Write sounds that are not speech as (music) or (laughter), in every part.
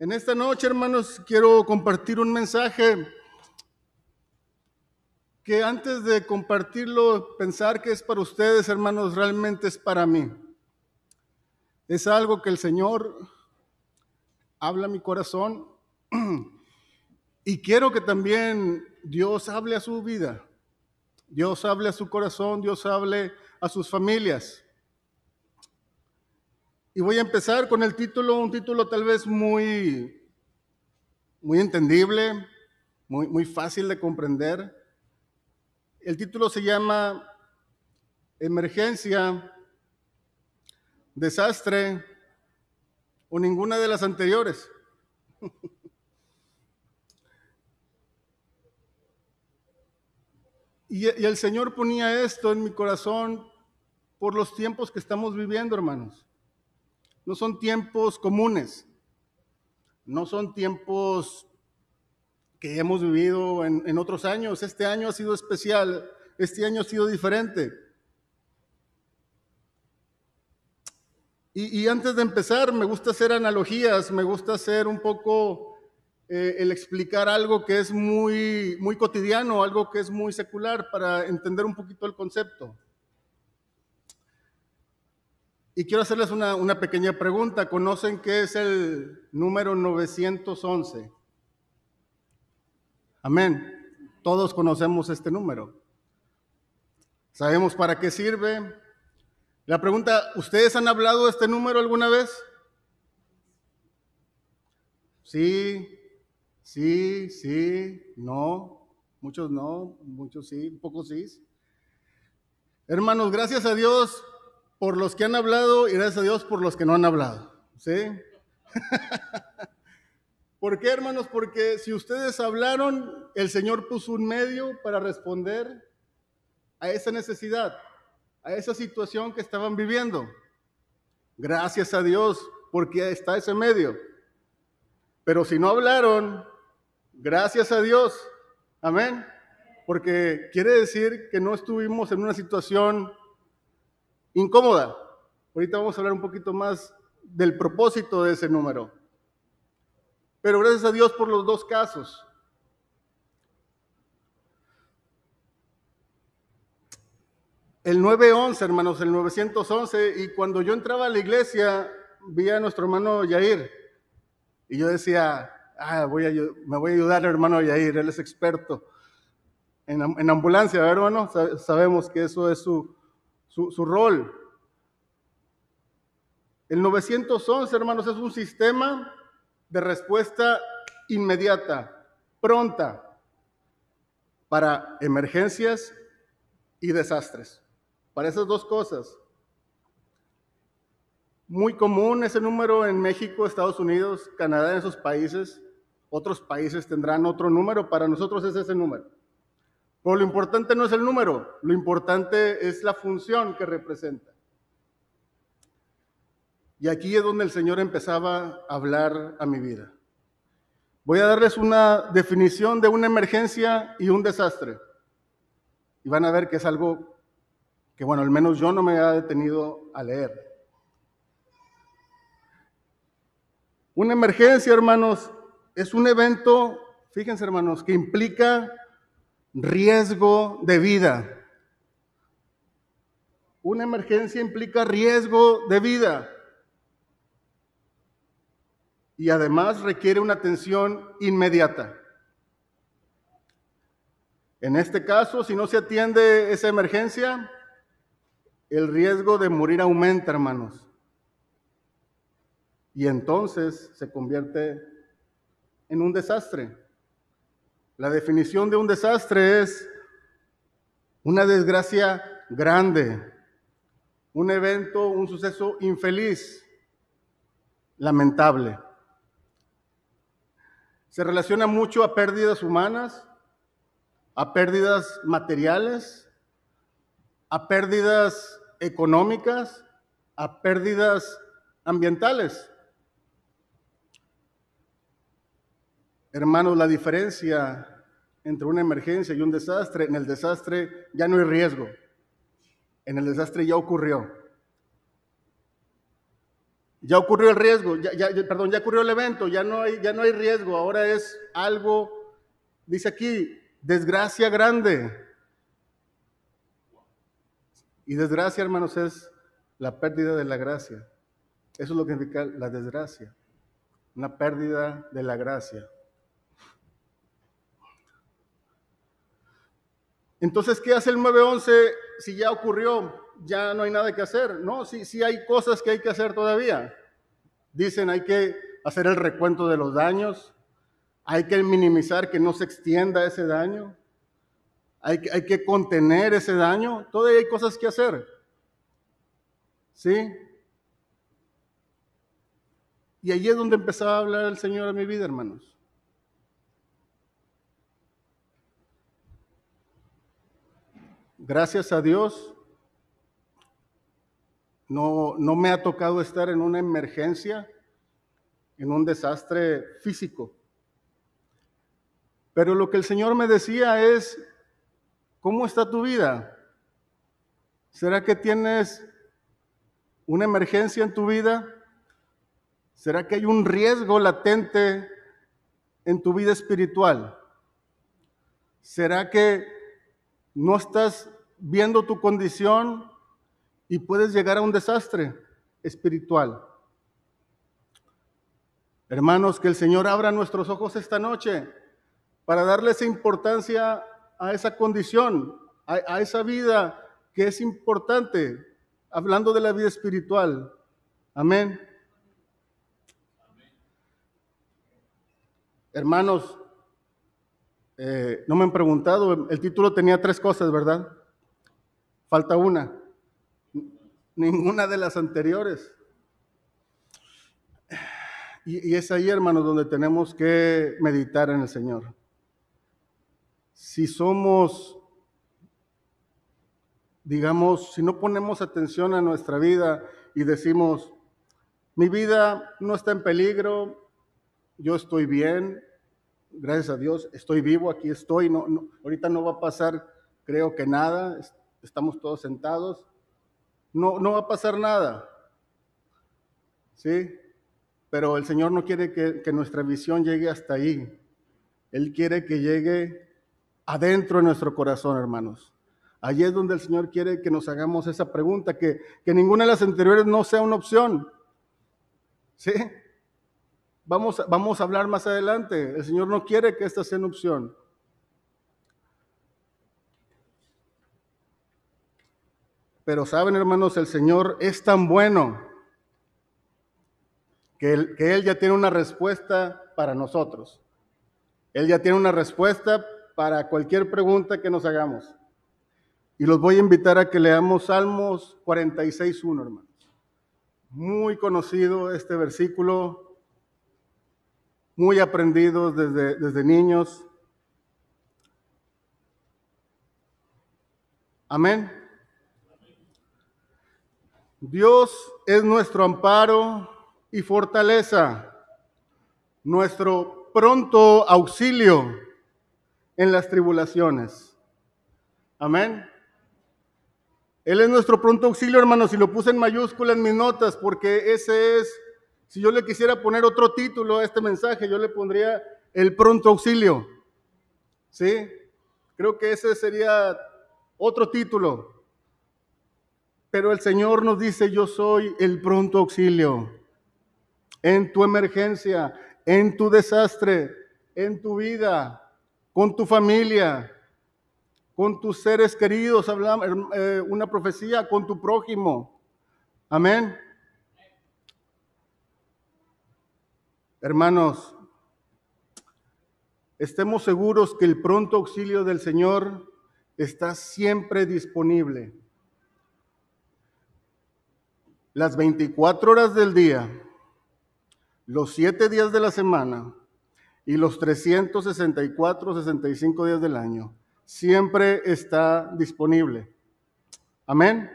En esta noche, hermanos, quiero compartir un mensaje que antes de compartirlo, pensar que es para ustedes, hermanos, realmente es para mí. Es algo que el Señor habla a mi corazón (clears throat) y quiero que también Dios hable a su vida, Dios hable a su corazón, Dios hable a sus familias. Y voy a empezar con el título, un título tal vez muy, muy entendible, muy, muy fácil de comprender. El título se llama Emergencia, Desastre o ninguna de las anteriores. (laughs) y, y el Señor ponía esto en mi corazón por los tiempos que estamos viviendo, hermanos. No son tiempos comunes, no son tiempos que hemos vivido en, otros años. Este año ha sido especial, este año ha sido diferente. Y, y antes de empezar, me gusta hacer analogías, me gusta hacer un poco eh, el explicar algo que es muy, muy cotidiano, algo que es muy secular, para entender un poquito el concepto. Y quiero hacerles una, una, pequeña pregunta. ¿Conocen qué es el número 911? Amén. Todos conocemos este número. ¿Sabemos para qué sirve? La pregunta, ¿ustedes han hablado de este número alguna vez? Sí, sí, sí, no. Muchos no, muchos sí, pocos sí. Hermanos, gracias a Dios por los que han hablado y gracias a Dios por los que no han hablado. ¿Sí? (laughs) ¿Por qué, hermanos? Porque si ustedes hablaron, el Señor puso un medio para responder a esa necesidad, a esa situación que estaban viviendo. Gracias a Dios, porque está ese medio. Pero si no hablaron, gracias a Dios. Amén. Porque quiere decir que no estuvimos en una situación incómoda. Ahorita vamos a hablar un poquito más del propósito de ese número. Pero gracias a Dios por los dos casos. El 911, hermanos, el 911, y cuando yo entraba a la iglesia, vi a nuestro hermano Yair, y yo decía, ah, me voy a ayudar hermano Yair, él es experto en, en ambulancia, ¿verdad, hermano? Sabemos que eso es su, su, rol. El 911, hermanos, es un sistema de respuesta inmediata, pronta, para emergencias y desastres. Para esas dos cosas. Muy común ese número en México, Estados Unidos, Canadá, esos países. Otros países tendrán otro número, para nosotros es ese número. Pero lo importante no es el número, lo importante es la función que representa. Y aquí es donde el Señor empezaba a hablar a mi vida. Voy a darles una definición de una emergencia y un desastre. Y van a ver que es algo que, bueno, al menos yo no me había detenido a leer. Una emergencia, hermanos, es un evento, fíjense, hermanos, que implica riesgo de vida. Una emergencia implica riesgo de vida. Y además requiere una atención inmediata. En este caso, si no se atiende esa emergencia, el riesgo de morir aumenta, hermanos. Y entonces se convierte en un desastre. La definición de un desastre es una desgracia grande, un evento, un suceso infeliz, lamentable. Se relaciona mucho a pérdidas humanas, a pérdidas materiales, a pérdidas económicas, a pérdidas ambientales. Hermanos, la diferencia entre una emergencia y un desastre, en el desastre ya no hay riesgo, en el desastre ya ocurrió. Ya ocurrió el riesgo, ya, perdón, ya ocurrió el evento, ya no, hay, ya no hay riesgo, ahora es algo, dice aquí, desgracia grande. Y desgracia, hermanos, es la pérdida de la gracia. Eso es lo que significa la desgracia, una pérdida de la gracia. Entonces, ¿qué hace el 911 si ya ocurrió? Ya no hay nada que hacer. No, sí, sí hay cosas que hay que hacer todavía. Dicen, hay que hacer el recuento de los daños, hay que minimizar que no se extienda ese daño, hay que, hay que contener ese daño. Todavía hay cosas que hacer. ¿Sí? Y allí es donde empezaba a hablar el Señor a mi vida, hermanos. Gracias a Dios, no, no me ha tocado estar en una emergencia, en un desastre físico. Pero lo que el Señor me decía es, ¿cómo está tu vida? ¿Será que tienes una emergencia en tu vida? ¿Será que hay un riesgo latente en tu vida espiritual? ¿Será que no estás viendo tu condición y puedes llegar a un desastre espiritual. Hermanos, que el Señor abra nuestros ojos esta noche para darle esa importancia a esa condición, a, esa vida que es importante, hablando de la vida espiritual. Amén. Hermanos, eh, no me han preguntado, el título tenía tres cosas, ¿verdad? Falta una. Ninguna de las anteriores. Y, es ahí, hermanos, donde tenemos que meditar en el Señor. Si somos, digamos, si no ponemos atención a nuestra vida y decimos, mi vida no está en peligro, yo estoy bien, gracias a Dios, estoy vivo, aquí estoy, no, ahorita no va a pasar, creo que nada, estamos todos sentados, no, no va a pasar nada. ¿Sí? Pero el Señor no quiere que, nuestra visión llegue hasta ahí. Él quiere que llegue adentro de nuestro corazón, hermanos. Allí es donde el Señor quiere que nos hagamos esa pregunta, que, que ninguna de las anteriores no sea una opción. ¿Sí? Vamos, vamos a hablar más adelante. El Señor no quiere que esta sea una opción. Pero saben, hermanos, el Señor es tan bueno que él, ya tiene una respuesta para nosotros. Él ya tiene una respuesta para cualquier pregunta que nos hagamos. Y los voy a invitar a que leamos Salmos 46.1, hermanos. Muy conocido este versículo, muy aprendido desde, desde niños. Amén. Dios es nuestro amparo y fortaleza, nuestro pronto auxilio en las tribulaciones. Amén. Él es nuestro pronto auxilio, hermanos, y lo puse en mayúscula en mis notas, porque ese es, si yo le quisiera poner otro título a este mensaje, yo le pondría el pronto auxilio. ¿Sí? Creo que ese sería otro título. Pero el Señor nos dice, yo soy el pronto auxilio en tu emergencia, en tu desastre, en tu vida, con tu familia, con tus seres queridos, hablamos eh, una profecía, con tu prójimo. Amén. Hermanos, estemos seguros que el pronto auxilio del Señor está siempre disponible las 24 horas del día, los 7 días de la semana y los 364, 65 días del año. Siempre está disponible. Amén.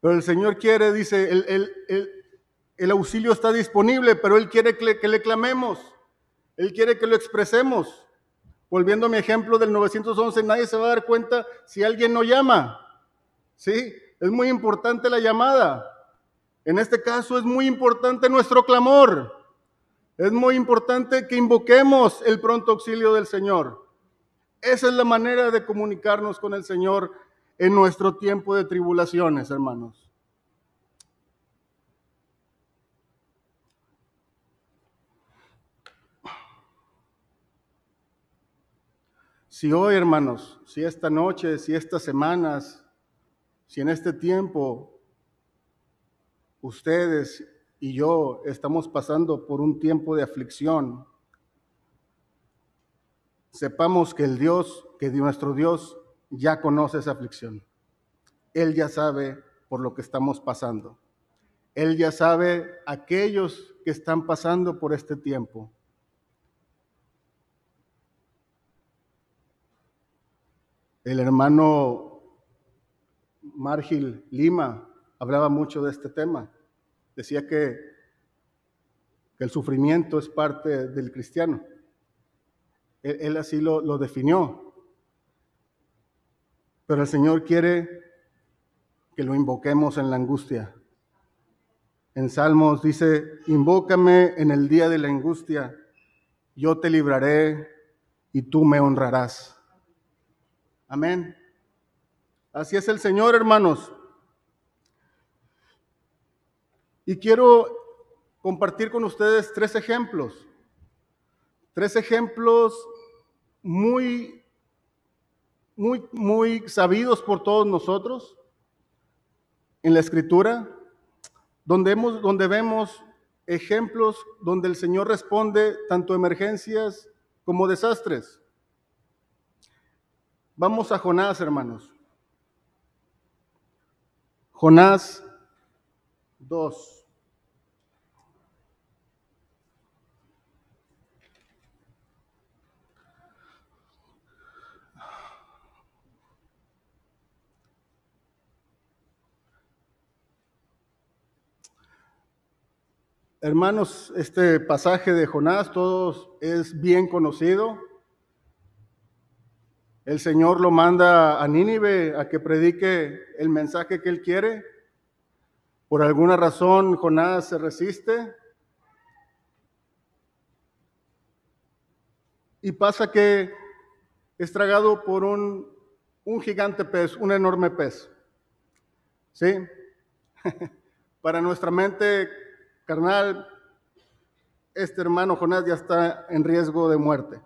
Pero el Señor quiere, dice, el, auxilio está disponible, pero Él quiere que que le clamemos. Él quiere que lo expresemos. Volviendo a mi ejemplo del 911, nadie se va a dar cuenta si alguien no llama. ¿Sí? Es muy importante la llamada. En este caso es muy importante nuestro clamor. Es muy importante que invoquemos el pronto auxilio del Señor. Esa es la manera de comunicarnos con el Señor en nuestro tiempo de tribulaciones, hermanos. Si hoy, hermanos, si esta noche, si estas semanas, si en este tiempo ustedes y yo estamos pasando por un tiempo de aflicción, sepamos que el Dios, que nuestro Dios ya conoce esa aflicción. Él ya sabe por lo que estamos pasando. Él ya sabe aquellos que están pasando por este tiempo. El hermano Margil Lima hablaba mucho de este tema. Decía que, el sufrimiento es parte del cristiano. Él, él así lo, lo definió. Pero el Señor quiere que lo invoquemos en la angustia. En Salmos dice, invócame en el día de la angustia, yo te libraré y tú me honrarás. Amén. Así es el Señor, hermanos. Y quiero compartir con ustedes tres ejemplos. Tres ejemplos muy, muy, muy sabidos por todos nosotros en la Escritura, donde, hemos, donde vemos ejemplos donde el Señor responde tanto emergencias como desastres. Vamos a Jonás, hermanos. Jonás 2. Hermanos, este pasaje de Jonás, todos es bien conocido. El Señor lo manda a Nínive a que predique el mensaje que él quiere. Por alguna razón Jonás se resiste. Y pasa que es tragado por un, un gigante pez, un enorme pez. ¿Sí? (laughs) Para nuestra mente carnal, este hermano Jonás ya está en riesgo de muerte.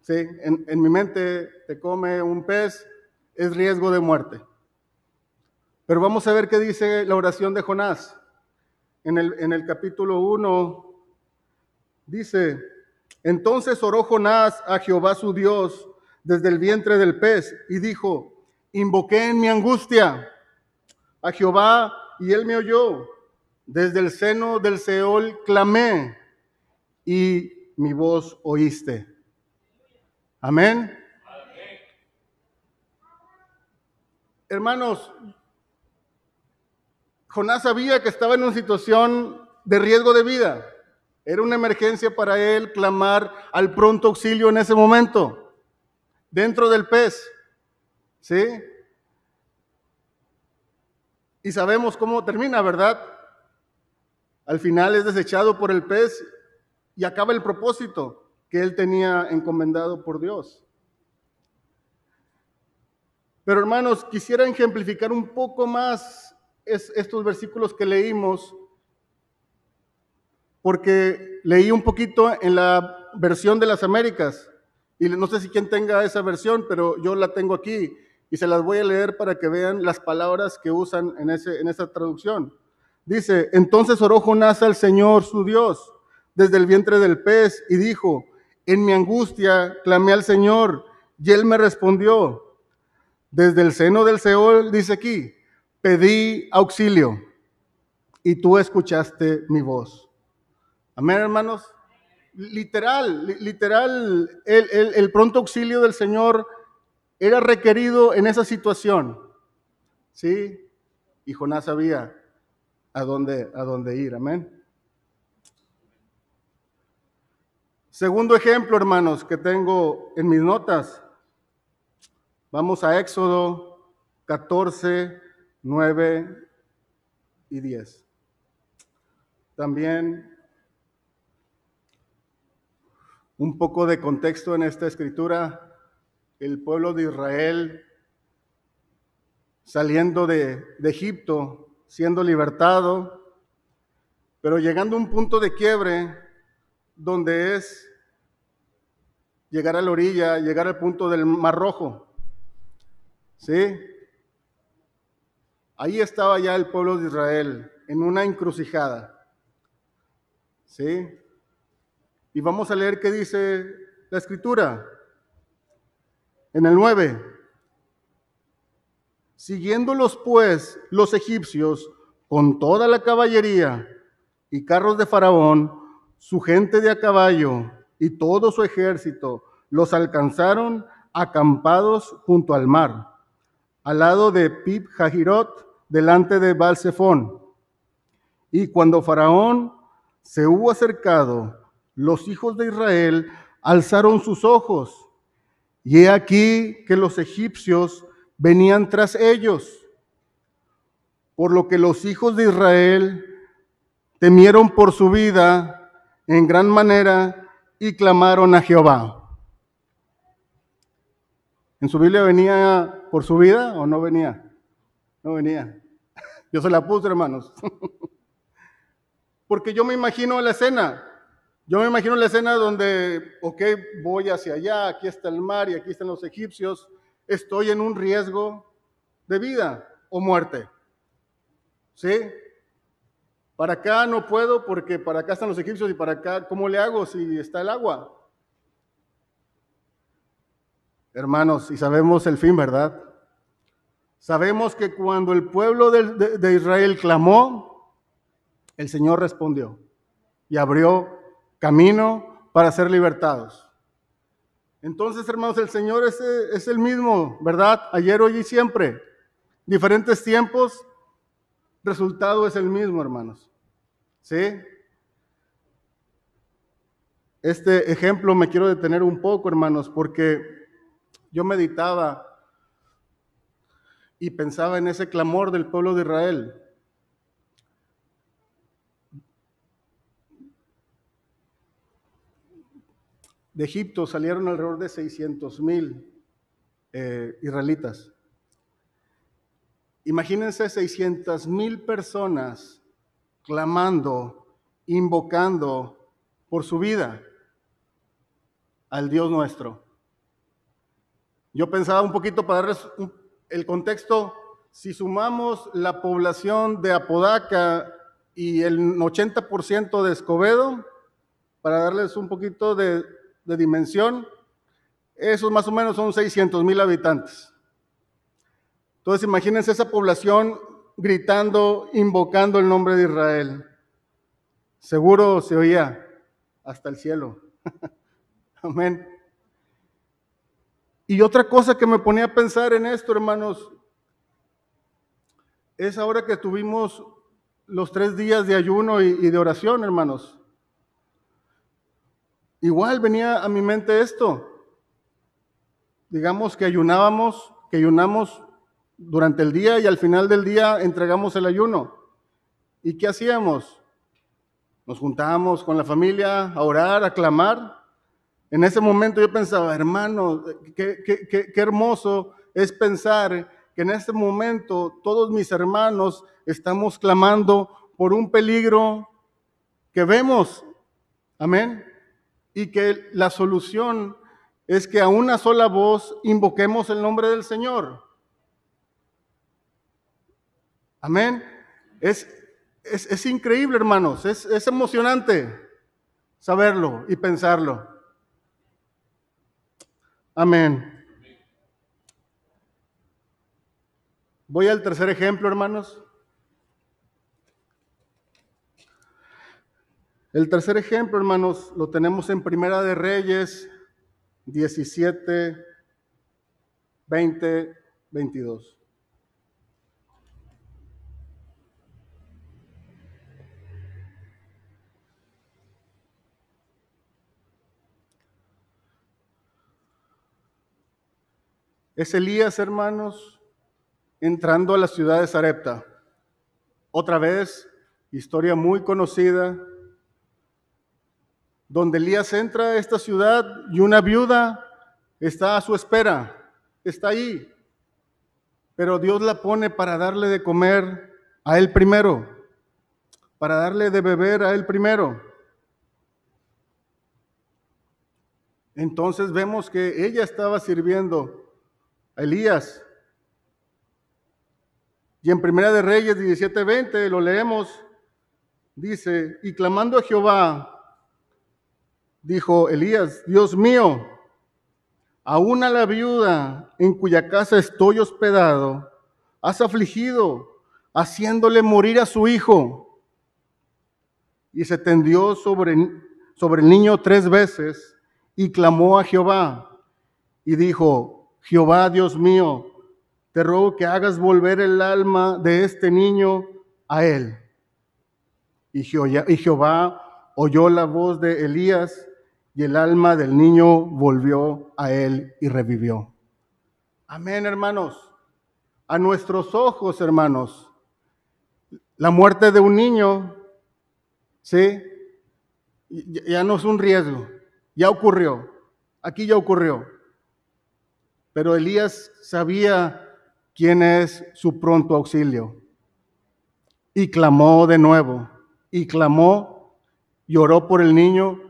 ¿Sí? En, mi mente te come un pez, es riesgo de muerte. Pero vamos a ver qué dice la oración de Jonás. En el, en el capítulo 1 dice, entonces oró Jonás a Jehová su Dios desde el vientre del pez y dijo, invoqué en mi angustia a Jehová y él me oyó. Desde el seno del Seol clamé y mi voz oíste. Amén. Hermanos, Jonás sabía que estaba en una situación de riesgo de vida. Era una emergencia para él clamar al pronto auxilio en ese momento, dentro del pez. ¿Sí? Y sabemos cómo termina, ¿verdad? Al final es desechado por el pez y acaba el propósito que él tenía encomendado por Dios. Pero hermanos, quisiera ejemplificar un poco más estos versículos que leímos, porque leí un poquito en la versión de las Américas, y no sé si quien tenga esa versión, pero yo la tengo aquí, y se las voy a leer para que vean las palabras que usan en, esa traducción. Dice, entonces oró Jonás al Señor su Dios desde el vientre del pez y dijo, en mi angustia clamé al Señor y él me respondió. Desde el seno del Seol, dice aquí, pedí auxilio y tú escuchaste mi voz. Amén, hermanos. Literal, literal, el, el, pronto auxilio del Señor era requerido en esa situación. ¿Sí? Y Jonás sabía a dónde, a dónde ir. Amén. Segundo ejemplo, hermanos, que tengo en mis notas. Vamos a Éxodo 14, 9 y 10. también un poco de contexto en esta escritura. El pueblo de Israel saliendo de, de Egipto, siendo libertado, pero llegando a un punto de quiebre donde es llegar a la orilla, llegar al punto del Mar Rojo. ¿Sí? Ahí estaba ya el pueblo de Israel, en una encrucijada. ¿Sí? Y vamos a leer qué dice la escritura. En el 9. Siguiéndolos pues los egipcios con toda la caballería y carros de Faraón, su gente de a caballo y todo su ejército, los alcanzaron acampados junto al mar, al lado de Pip Jajirot, delante de Balsefón. Y cuando Faraón se hubo acercado, los hijos de Israel alzaron sus ojos, y he aquí que los egipcios venían tras ellos, por lo que los hijos de Israel temieron por su vida en gran manera y clamaron a Jehová. ¿En su Biblia venía por su vida o no venía? No venía. (laughs) Yo se la puse, hermanos. (laughs) Porque yo me imagino la escena. Yo me imagino la escena donde, ok, voy hacia allá, aquí está el mar y aquí están los egipcios. Estoy en un riesgo de vida o muerte. ¿Sí? Para acá no puedo porque para acá están los egipcios y para acá, ¿cómo le hago si está el agua? hermanos, y sabemos el fin, ¿verdad? Sabemos que cuando el pueblo de, Israel clamó, el Señor respondió y abrió camino para ser libertados. Entonces, hermanos, el Señor es, es el mismo, ¿verdad? Ayer, hoy y siempre. Diferentes tiempos, resultado es el mismo, hermanos. ¿Sí? Este ejemplo me quiero detener un poco, hermanos, porque yo meditaba y pensaba en ese clamor del pueblo de Israel. De Egipto salieron alrededor de 600 mil eh, israelitas. Imagínense 600 mil personas clamando, invocando por su vida al Dios nuestro. Yo pensaba un poquito para darles el contexto, si sumamos la población de Apodaca y el 80% de Escobedo, para darles un poquito de, dimensión, esos más o menos son 600 mil habitantes. Entonces imagínense esa población gritando, invocando el nombre de Israel. Seguro se oía hasta el cielo. (laughs) Amén. Y otra cosa que me ponía a pensar en esto, hermanos, es ahora que tuvimos los tres días de ayuno y, de oración, hermanos. Igual venía a mi mente esto. Digamos que ayunábamos, que ayunamos durante el día y al final del día entregamos el ayuno. ¿Y qué hacíamos? Nos juntábamos con la familia a orar, a clamar. En ese momento yo pensaba, hermano, qué, hermoso es pensar que en este momento todos mis hermanos estamos clamando por un peligro que vemos. Amén. Y que la solución es que a una sola voz invoquemos el nombre del Señor. Amén. Es, es, increíble, hermanos. Es, es emocionante saberlo y pensarlo. Amén. Voy al tercer ejemplo, hermanos. El tercer ejemplo, hermanos, lo tenemos en Primera de Reyes 17, 20, 22. Es Elías, hermanos, entrando a la ciudad de Sarepta. Otra vez historia muy conocida, donde Elías entra a esta ciudad y una viuda está a su espera, está ahí, pero Dios la pone para darle de comer a él primero, para darle de beber a él primero. Entonces vemos que ella estaba sirviendo Elías. Y en Primera de Reyes 17:20 lo leemos, dice, y clamando a Jehová, dijo Elías, Dios mío, aún a la viuda en cuya casa estoy hospedado, has afligido, haciéndole morir a su hijo. Y se tendió sobre, sobre el niño tres veces y clamó a Jehová y dijo, Jehová Dios mío, te ruego que hagas volver el alma de este niño a él. Y Jehová oyó la voz de Elías y el alma del niño volvió a él y revivió. Amén, hermanos. A nuestros ojos, hermanos, la muerte de un niño, ¿sí? Ya no es un riesgo ya ocurrió, aquí ya ocurrió. Pero Elías sabía quién es su pronto auxilio. Y clamó de nuevo, y clamó, y oró por el niño,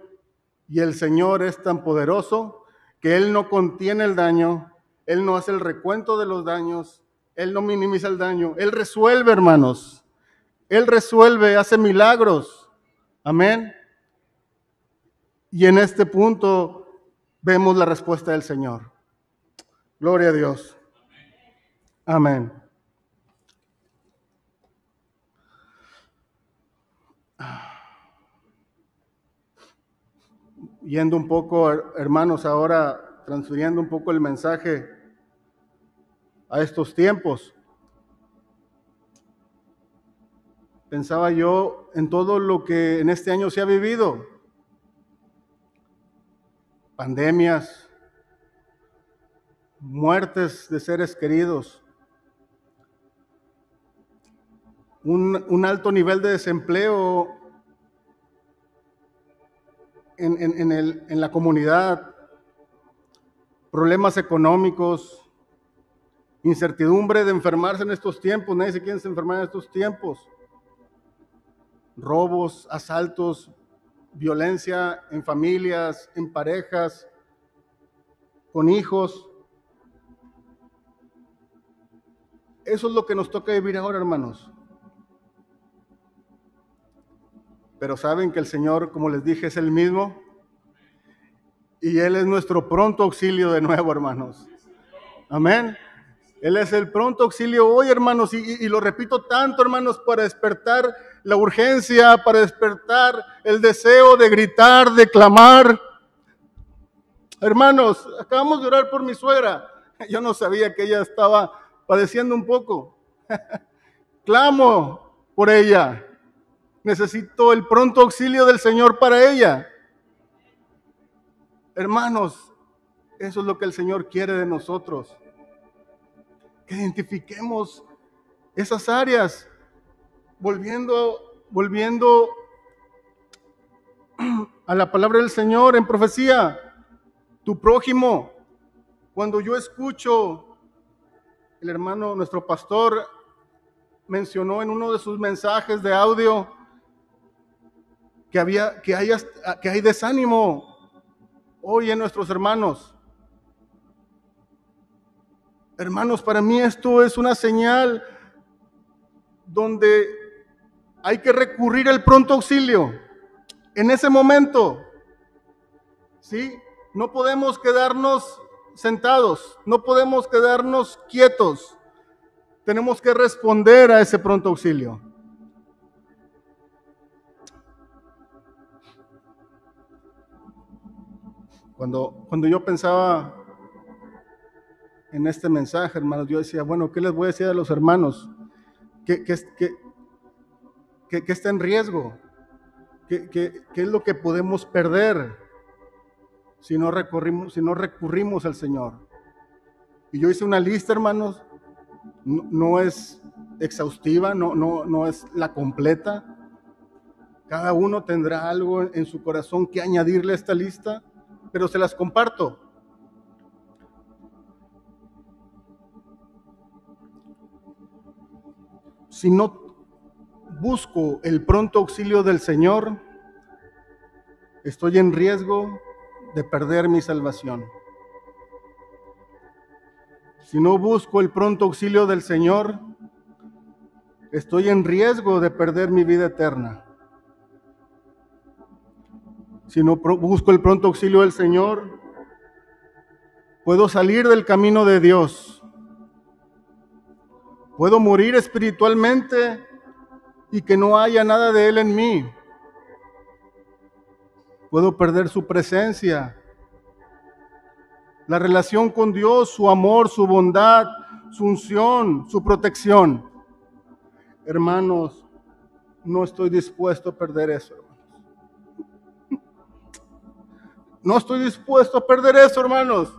y el Señor es tan poderoso que Él no contiene el daño, Él no hace el recuento de los daños, Él no minimiza el daño, Él resuelve, hermanos. Él resuelve, hace milagros. Amén. Y en este punto vemos la respuesta del Señor. Gloria a Dios. Amén. Yendo un poco, hermanos, ahora transfiriendo un poco el mensaje a estos tiempos. Pensaba yo en todo lo que en este año se ha vivido pandemias, muertes de seres queridos, un, alto nivel de desempleo en, en la comunidad, problemas económicos, incertidumbre de enfermarse en estos tiempos, nadie se quiere enfermar en estos tiempos, robos, asaltos, violencia en familias, en parejas, con hijos. Eso es lo que nos toca vivir ahora, hermanos. Pero saben que el Señor, como les dije, es el mismo. Y Él es nuestro pronto auxilio de nuevo, hermanos. Amén. Él es el pronto auxilio hoy, hermanos. Y, lo repito tanto, hermanos, para despertar la urgencia, para despertar el deseo de gritar, de clamar. Hermanos, acabamos de orar por mi suegra. (laughs) Yo no sabía que ella estaba padeciendo un poco. (laughs) Clamo por ella. Necesito el pronto auxilio del Señor para ella. Hermanos, eso es lo que el Señor quiere de nosotros. Que identifiquemos esas áreas volviendo, volviendo (clears throat) a la palabra del Señor en profecía, tu prójimo, cuando yo escucho, el hermano, nuestro pastor, mencionó en uno de sus mensajes de audio que, había, que, hay, que hay desánimo hoy en nuestros hermanos. Hermanos, para mí esto es una señal donde hay que recurrir al pronto auxilio. En ese momento, ¿sí? No podemos quedarnos sentados, no podemos quedarnos quietos. Tenemos que responder a ese pronto auxilio. Cuando, cuando yo pensaba en este mensaje, hermanos, yo decía, bueno, ¿qué les voy a decir a los hermanos? ¿Qué, qué, qué, ¿Qué, está en riesgo? ¿Qué, es lo que podemos perder si no, recurrimos, al Señor? Y yo hice una lista, hermanos, no, es exhaustiva, no, no, no es la completa, Cada uno tendrá algo en su corazón que añadirle a esta lista, pero se las comparto. Si no busco el pronto auxilio del Señor, estoy en riesgo de perder mi salvación. Si no busco el pronto auxilio del Señor, estoy en riesgo de perder mi vida eterna. Si no busco el pronto auxilio del Señor, puedo salir del camino de Dios. Puedo morir espiritualmente y que no haya nada de Él en mí. Puedo perder su presencia, la relación con Dios, su amor, su bondad, su unción, su protección. Hermanos, no estoy dispuesto a perder eso. No estoy dispuesto a perder eso, hermanos,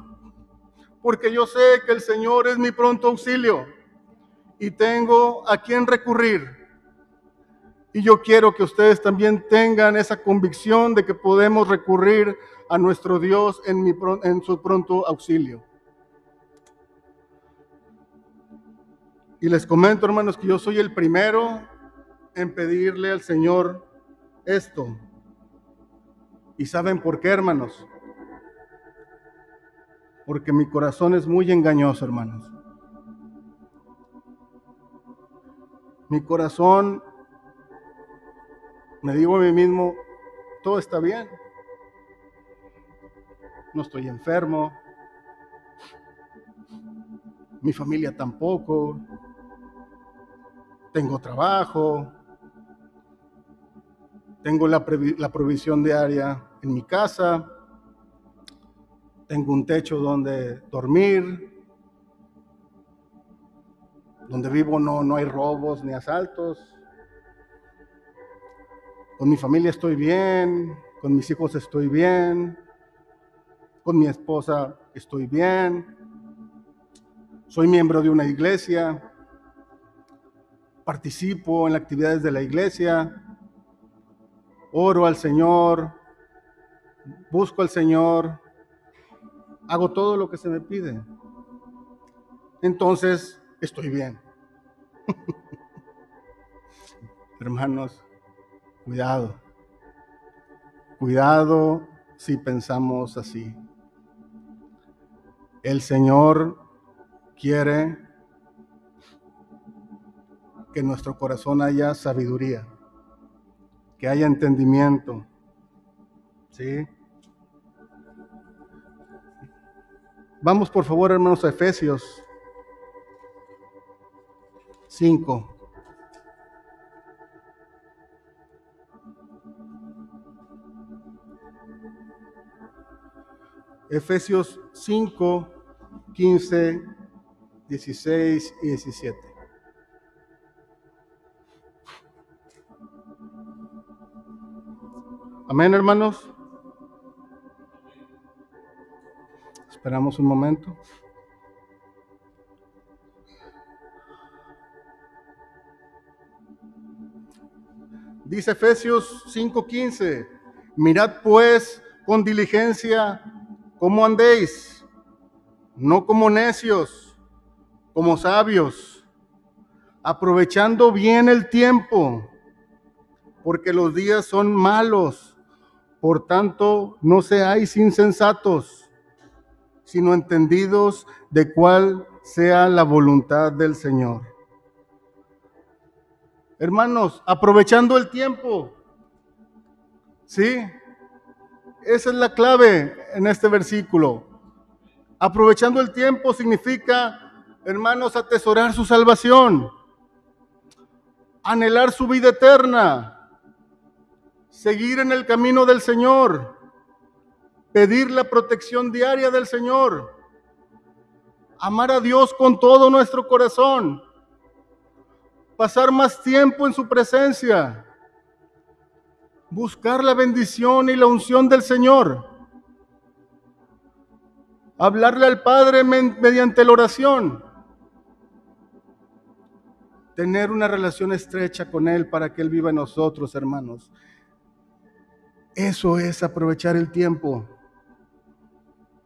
porque yo sé que el Señor es mi pronto auxilio y tengo a quien recurrir. Y yo quiero que ustedes también tengan esa convicción de que podemos recurrir a nuestro Dios en, mi, en su pronto auxilio. Y les comento, hermanos, que yo soy el primero en pedirle al Señor esto. ¿Y saben por qué, hermanos? Porque mi corazón es muy engañoso, hermanos. Mi corazón me digo a mí mismo, todo está bien. No estoy enfermo. Mi familia tampoco. Tengo trabajo. Tengo la, la provisión diaria en mi casa. Tengo un techo donde dormir. Donde vivo no, no hay robos ni asaltos con mi familia estoy bien, con mis hijos estoy bien, con mi esposa estoy bien, soy miembro de una iglesia, participo en las actividades de la iglesia, oro al Señor, busco al Señor, hago todo lo que se me pide. Entonces, estoy bien. (laughs) Hermanos, Cuidado. Cuidado si pensamos así. El Señor quiere que en nuestro corazón haya sabiduría, que haya entendimiento. ¿Sí? Vamos por favor, hermanos, a Efesios 5. Efesios 5, 15, 16 y 17. Amén, hermanos. Esperamos un momento. Dice Efesios 5:15, mirad pues con diligencia ¿Cómo andéis? No como necios, como sabios, aprovechando bien el tiempo, porque los días son malos. Por tanto, no seáis insensatos, sino entendidos de cuál sea la voluntad del Señor. Hermanos, aprovechando el tiempo. ¿Sí? Esa es la clave en este versículo. Aprovechando el tiempo significa, hermanos, atesorar su salvación, anhelar su vida eterna, seguir en el camino del Señor, pedir la protección diaria del Señor, amar a Dios con todo nuestro corazón, pasar más tiempo en su presencia buscar la bendición y la unción del Señor. Hablarle al Padre mediante la oración. Tener una relación estrecha con Él para que Él viva en nosotros, hermanos. Eso es aprovechar el tiempo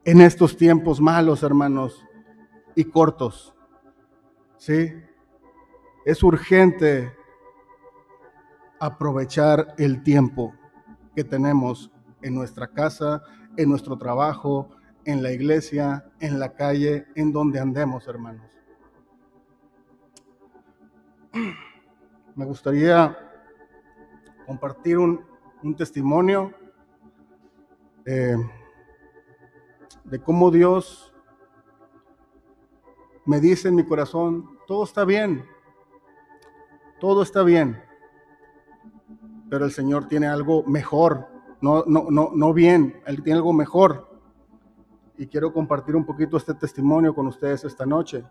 en estos tiempos malos, hermanos, y cortos. ¿Sí? Es urgente aprovechar el tiempo que tenemos en nuestra casa, en nuestro trabajo, en la iglesia, en la calle, en donde andemos, hermanos. Me gustaría compartir un, testimonio eh, de cómo Dios me dice en mi corazón, todo está bien, todo está bien, pero el Señor tiene algo mejor, no, no, no, no bien, Él tiene algo mejor. Y quiero compartir un poquito este testimonio con ustedes esta noche.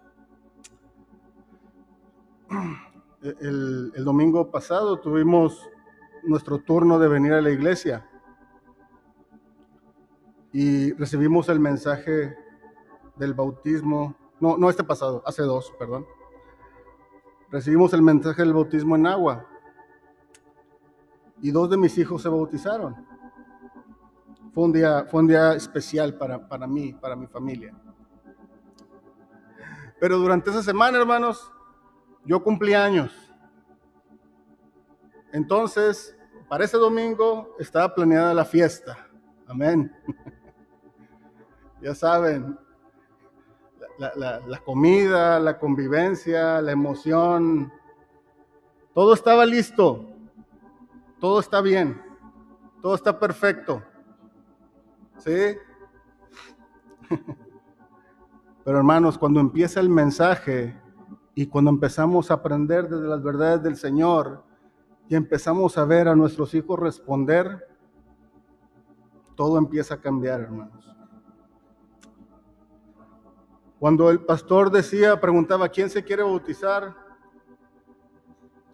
(clears throat) El, el domingo pasado tuvimos nuestro turno de venir a la iglesia y recibimos el mensaje del bautismo, no, no este pasado, hace dos, perdón. Recibimos el mensaje del bautismo en agua y dos de mis hijos se bautizaron. Fue un día, fue un día especial para, para mí, para mi familia. Pero durante esa semana, hermanos, yo cumplí años. Entonces, para ese domingo estaba planeada la fiesta. Amén. (laughs) ya saben, la, comida, la convivencia, la emoción, todo estaba listo, todo está bien, todo está perfecto. ¿Sí? (laughs) Pero hermanos, cuando empieza el mensaje y cuando empezamos a aprender desde las verdades del Señor, y empezamos a ver a nuestros hijos responder, todo empieza a cambiar, hermanos. Cuando el pastor decía, preguntaba, ¿quién se quiere bautizar?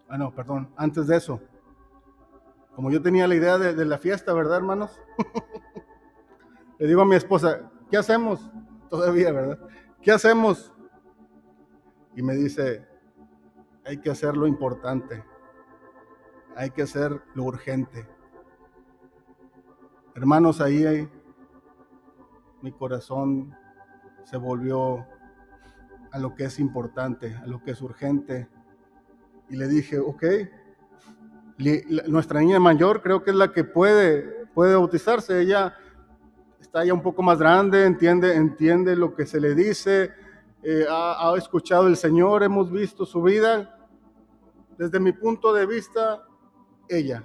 Ah, no, perdón, antes de eso. Como yo tenía la idea de, la fiesta, ¿verdad, hermanos? (laughs) Le digo a mi esposa, ¿qué hacemos? Todavía, ¿verdad? ¿Qué hacemos? Y me dice, hay que hacer lo importante hay que hacer lo urgente. Hermanos, ahí mi corazón se volvió a lo que es importante, a lo que es urgente. Y le dije, ok, nuestra niña mayor creo que es la que puede, puede bautizarse. Ella está ya un poco más grande, entiende, entiende lo que se le dice, eh, ha, ha escuchado el Señor, hemos visto su vida. Desde mi punto de vista, ella.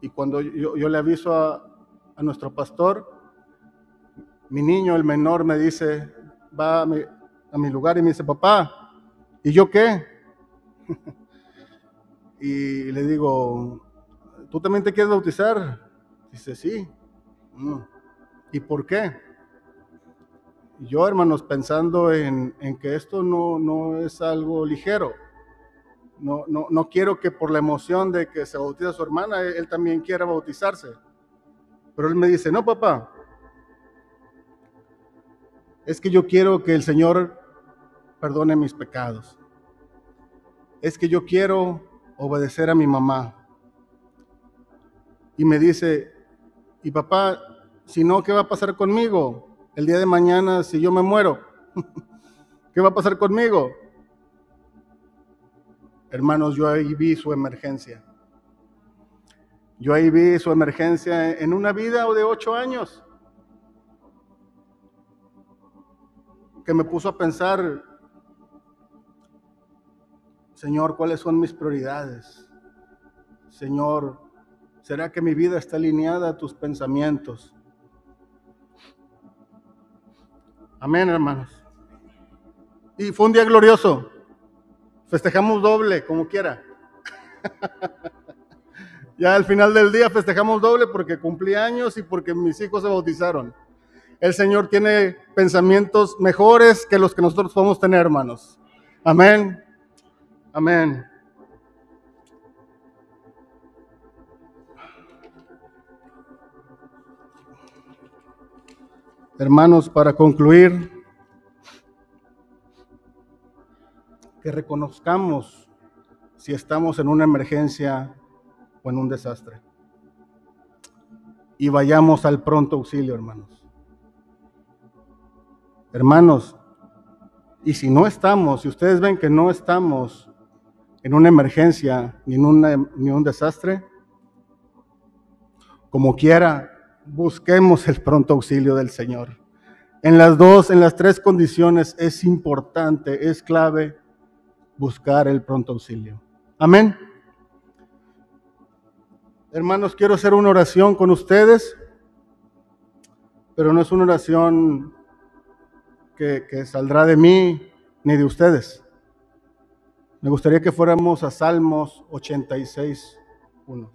Y cuando yo, le aviso a, nuestro pastor, mi niño, el menor, me dice, va a mi, lugar y me dice, papá, ¿y yo qué? (laughs) y le digo, ¿tú también te quieres bautizar? Dice, sí. Mm. ¿Y por qué? Yo, hermanos, pensando en, que esto no, no es algo ligero no, no, no quiero que por la emoción de que se bautiza su hermana, él, también quiera bautizarse. Pero él me dice, no, papá, es que yo quiero que el Señor perdone mis pecados. Es que yo quiero obedecer a mi mamá. Y me dice, y papá, si no, ¿qué va a pasar conmigo el día de mañana si yo me muero? (laughs) ¿Qué va a pasar conmigo? Hermanos, yo ahí vi su emergencia. Yo ahí vi su emergencia en una vida de ocho años, que me puso a pensar, Señor, ¿cuáles son mis prioridades? Señor, ¿será que mi vida está alineada a tus pensamientos? Amén, hermanos. Y fue un día glorioso. Festejamos doble, como quiera. (laughs) ya al final del día festejamos doble porque cumplí años y porque mis hijos se bautizaron. El Señor tiene pensamientos mejores que los que nosotros podemos tener, hermanos. Amén. Amén. Hermanos, para concluir, que reconozcamos si estamos en una emergencia o en un desastre. y vayamos al pronto auxilio, hermanos. Hermanos, y si no estamos, si ustedes ven que no estamos en una emergencia ni en una, ni un desastre, como quiera, busquemos el pronto auxilio del Señor. En las dos, en las tres condiciones es importante, es clave buscar el pronto auxilio. Amén. Hermanos, quiero hacer una oración con ustedes, pero no es una oración que, que saldrá de mí ni de ustedes. Me gustaría que fuéramos a Salmos 86, 1.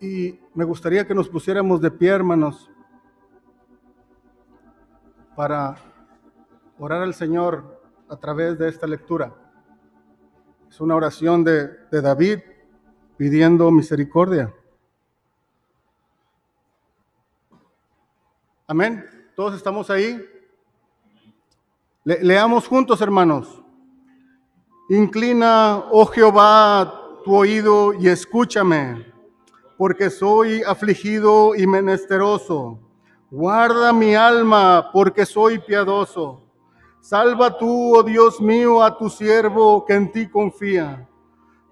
Y me gustaría que nos pusiéramos de pie, hermanos, para orar al Señor a través de esta lectura. Es una oración de, David pidiendo misericordia. Amén. Todos estamos ahí. Le- leamos juntos, hermanos. Inclina, oh Jehová, tu oído y escúchame porque soy afligido y menesteroso. Guarda mi alma, porque soy piadoso. Salva tú, oh Dios mío, a tu siervo que en ti confía.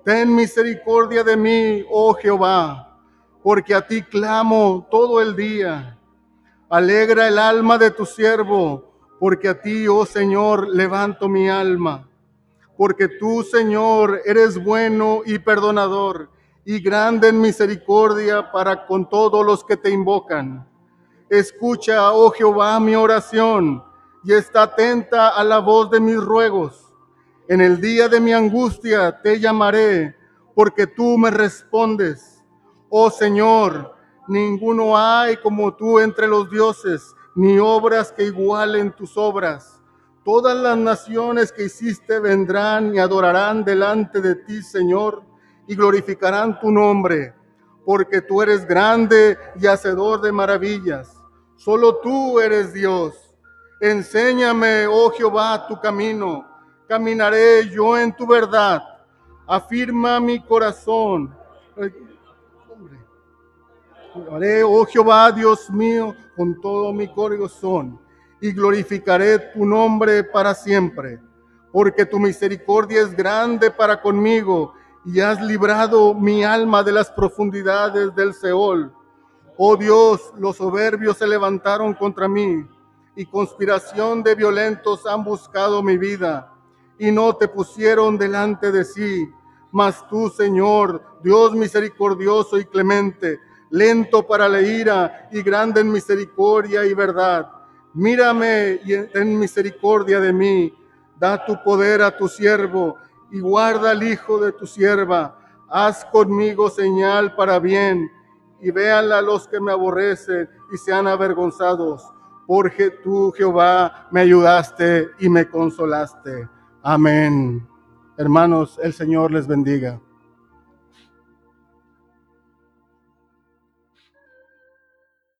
Ten misericordia de mí, oh Jehová, porque a ti clamo todo el día. Alegra el alma de tu siervo, porque a ti, oh Señor, levanto mi alma. Porque tú, Señor, eres bueno y perdonador y grande en misericordia para con todos los que te invocan. Escucha, oh Jehová, mi oración y está atenta a la voz de mis ruegos. En el día de mi angustia te llamaré, porque tú me respondes. Oh Señor, ninguno hay como tú entre los dioses, ni obras que igualen tus obras. Todas las naciones que hiciste vendrán y adorarán delante de ti, Señor y glorificarán tu nombre, porque tú eres grande y hacedor de maravillas. Solo tú eres Dios. Enséñame, oh Jehová, tu camino. Caminaré yo en tu verdad. Afirma mi corazón. Haré, oh Jehová, Dios mío, con todo mi corazón, y glorificaré tu nombre para siempre, porque tu misericordia es grande para conmigo y has librado mi alma de las profundidades del Seol. Oh Dios, los soberbios se levantaron contra mí y conspiración de violentos han buscado mi vida y no te pusieron delante de sí. Mas tú, Señor, Dios misericordioso y clemente, lento para la ira y grande en misericordia y verdad, mírame y ten misericordia de mí. Da tu poder a tu siervo y guarda al hijo de tu sierva. Haz conmigo señal para bien y véanla los que me aborrecen y sean avergonzados. Porque tú, Jehová, me ayudaste y me consolaste. Amén. Hermanos, el Señor les bendiga.